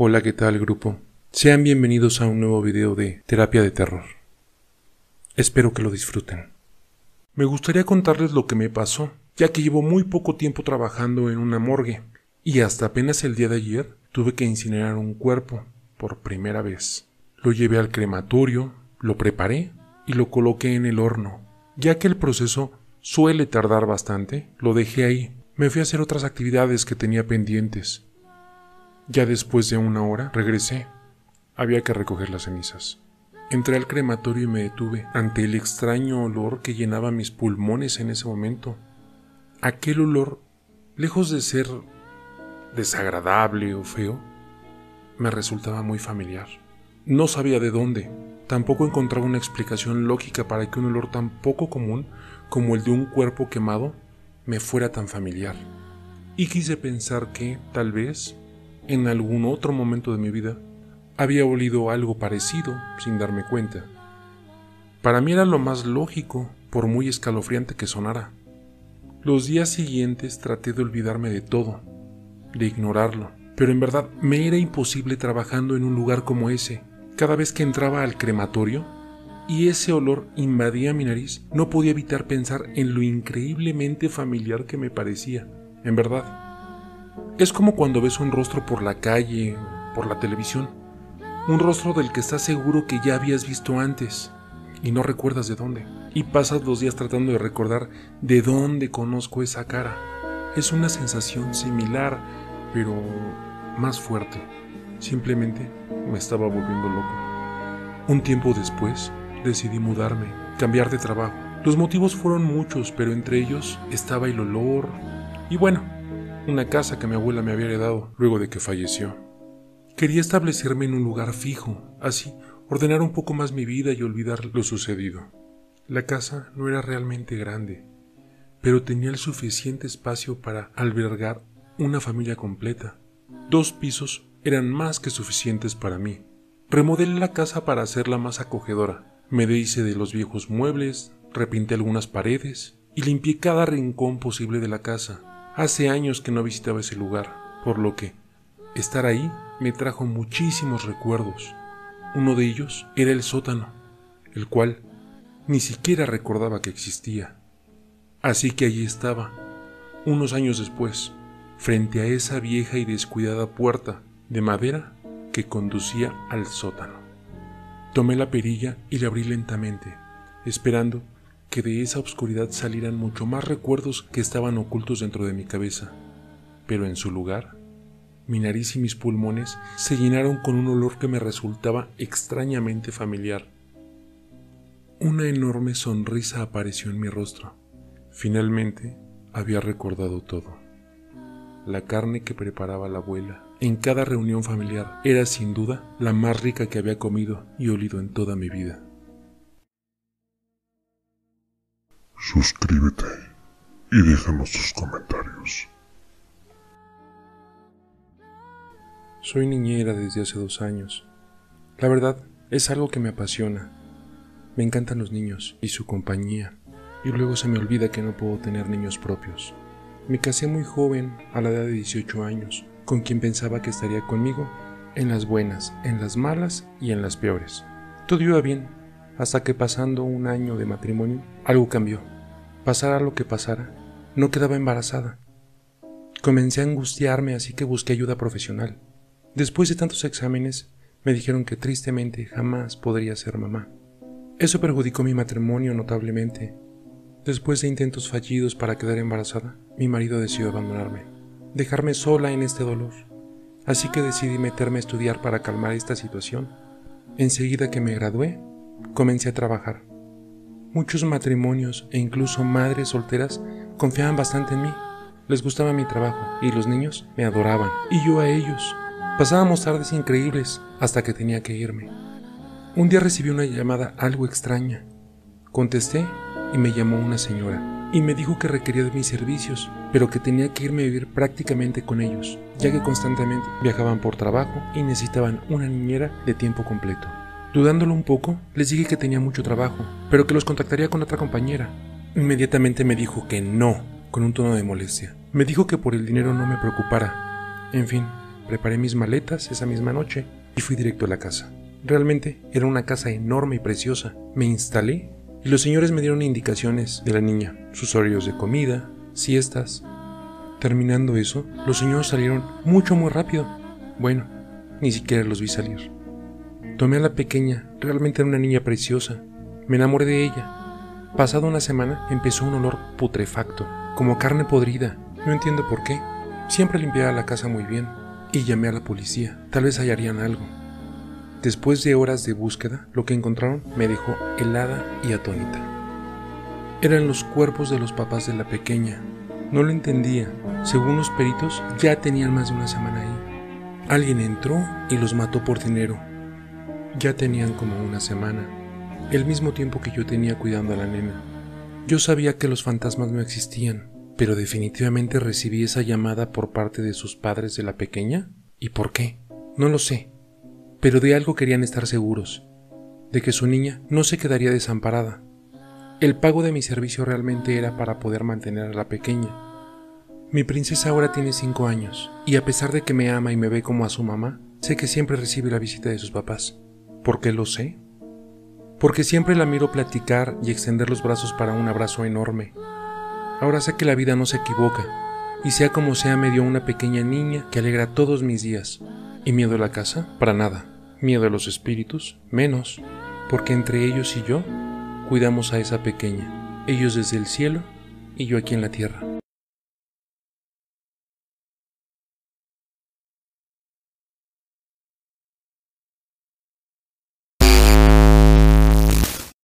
Hola, ¿qué tal grupo? Sean bienvenidos a un nuevo video de terapia de terror. Espero que lo disfruten. Me gustaría contarles lo que me pasó, ya que llevo muy poco tiempo trabajando en una morgue, y hasta apenas el día de ayer tuve que incinerar un cuerpo, por primera vez. Lo llevé al crematorio, lo preparé y lo coloqué en el horno. Ya que el proceso suele tardar bastante, lo dejé ahí. Me fui a hacer otras actividades que tenía pendientes ya después de una hora regresé. Había que recoger las cenizas. Entré al crematorio y me detuve ante el extraño olor que llenaba mis pulmones en ese momento. Aquel olor, lejos de ser desagradable o feo, me resultaba muy familiar. No sabía de dónde, tampoco encontraba una explicación lógica para que un olor tan poco común como el de un cuerpo quemado me fuera tan familiar. Y quise pensar que, tal vez, en algún otro momento de mi vida, había olido algo parecido sin darme cuenta. Para mí era lo más lógico, por muy escalofriante que sonara. Los días siguientes traté de olvidarme de todo, de ignorarlo, pero en verdad me era imposible trabajando en un lugar como ese. Cada vez que entraba al crematorio y ese olor invadía mi nariz, no podía evitar pensar en lo increíblemente familiar que me parecía. En verdad, es como cuando ves un rostro por la calle, por la televisión, un rostro del que estás seguro que ya habías visto antes y no recuerdas de dónde. Y pasas los días tratando de recordar de dónde conozco esa cara. Es una sensación similar, pero más fuerte. Simplemente me estaba volviendo loco. Un tiempo después decidí mudarme, cambiar de trabajo. Los motivos fueron muchos, pero entre ellos estaba el olor. Y bueno, una casa que mi abuela me había heredado luego de que falleció. Quería establecerme en un lugar fijo, así ordenar un poco más mi vida y olvidar lo sucedido. La casa no era realmente grande, pero tenía el suficiente espacio para albergar una familia completa. Dos pisos eran más que suficientes para mí. Remodelé la casa para hacerla más acogedora. Me deshice de los viejos muebles, repinté algunas paredes y limpié cada rincón posible de la casa. Hace años que no visitaba ese lugar, por lo que estar ahí me trajo muchísimos recuerdos. Uno de ellos era el sótano, el cual ni siquiera recordaba que existía. Así que allí estaba, unos años después, frente a esa vieja y descuidada puerta de madera que conducía al sótano. Tomé la perilla y la abrí lentamente, esperando que de esa oscuridad salieran mucho más recuerdos que estaban ocultos dentro de mi cabeza, pero en su lugar, mi nariz y mis pulmones se llenaron con un olor que me resultaba extrañamente familiar. Una enorme sonrisa apareció en mi rostro. Finalmente había recordado todo. La carne que preparaba la abuela en cada reunión familiar era sin duda la más rica que había comido y olido en toda mi vida. Suscríbete y déjanos tus comentarios. Soy niñera desde hace dos años. La verdad, es algo que me apasiona. Me encantan los niños y su compañía, y luego se me olvida que no puedo tener niños propios. Me casé muy joven, a la edad de 18 años, con quien pensaba que estaría conmigo, en las buenas, en las malas y en las peores. Todo iba bien, hasta que pasando un año de matrimonio, algo cambió. Pasara lo que pasara, no quedaba embarazada. Comencé a angustiarme, así que busqué ayuda profesional. Después de tantos exámenes, me dijeron que tristemente jamás podría ser mamá. Eso perjudicó mi matrimonio notablemente. Después de intentos fallidos para quedar embarazada, mi marido decidió abandonarme, dejarme sola en este dolor. Así que decidí meterme a estudiar para calmar esta situación. Enseguida que me gradué, comencé a trabajar. Muchos matrimonios e incluso madres solteras confiaban bastante en mí. Les gustaba mi trabajo y los niños me adoraban y yo a ellos. Pasábamos tardes increíbles hasta que tenía que irme. Un día recibí una llamada algo extraña. Contesté y me llamó una señora y me dijo que requería de mis servicios, pero que tenía que irme a vivir prácticamente con ellos, ya que constantemente viajaban por trabajo y necesitaban una niñera de tiempo completo. Dudándolo un poco, les dije que tenía mucho trabajo, pero que los contactaría con otra compañera. Inmediatamente me dijo que no, con un tono de molestia. Me dijo que por el dinero no me preocupara. En fin, preparé mis maletas esa misma noche y fui directo a la casa. Realmente era una casa enorme y preciosa. Me instalé y los señores me dieron indicaciones de la niña, sus horarios de comida, siestas. Terminando eso, los señores salieron mucho muy rápido. Bueno, ni siquiera los vi salir. Tomé a la pequeña, realmente era una niña preciosa. Me enamoré de ella. Pasada una semana empezó un olor putrefacto, como carne podrida. No entiendo por qué. Siempre limpiaba la casa muy bien y llamé a la policía. Tal vez hallarían algo. Después de horas de búsqueda, lo que encontraron me dejó helada y atónita. Eran los cuerpos de los papás de la pequeña. No lo entendía. Según los peritos, ya tenían más de una semana ahí. Alguien entró y los mató por dinero. Ya tenían como una semana, el mismo tiempo que yo tenía cuidando a la nena. Yo sabía que los fantasmas no existían, pero definitivamente recibí esa llamada por parte de sus padres de la pequeña. ¿Y por qué? No lo sé pero de algo querían estar seguros, de que su niña no se quedaría desamparada. El pago de mi servicio realmente era para poder mantener a la pequeña. Mi princesa ahora tiene cinco años, y a pesar de que me ama y me ve como a su mamá, sé que siempre recibe la visita de sus papás. ¿Por qué lo sé? Porque siempre la miro platicar y extender los brazos para un abrazo enorme. Ahora sé que la vida no se equivoca, y sea como sea me dio una pequeña niña que alegra todos mis días, ¿Y miedo a la casa? Para nada. Miedo a los espíritus? Menos, porque entre ellos y yo cuidamos a esa pequeña, ellos desde el cielo y yo aquí en la tierra.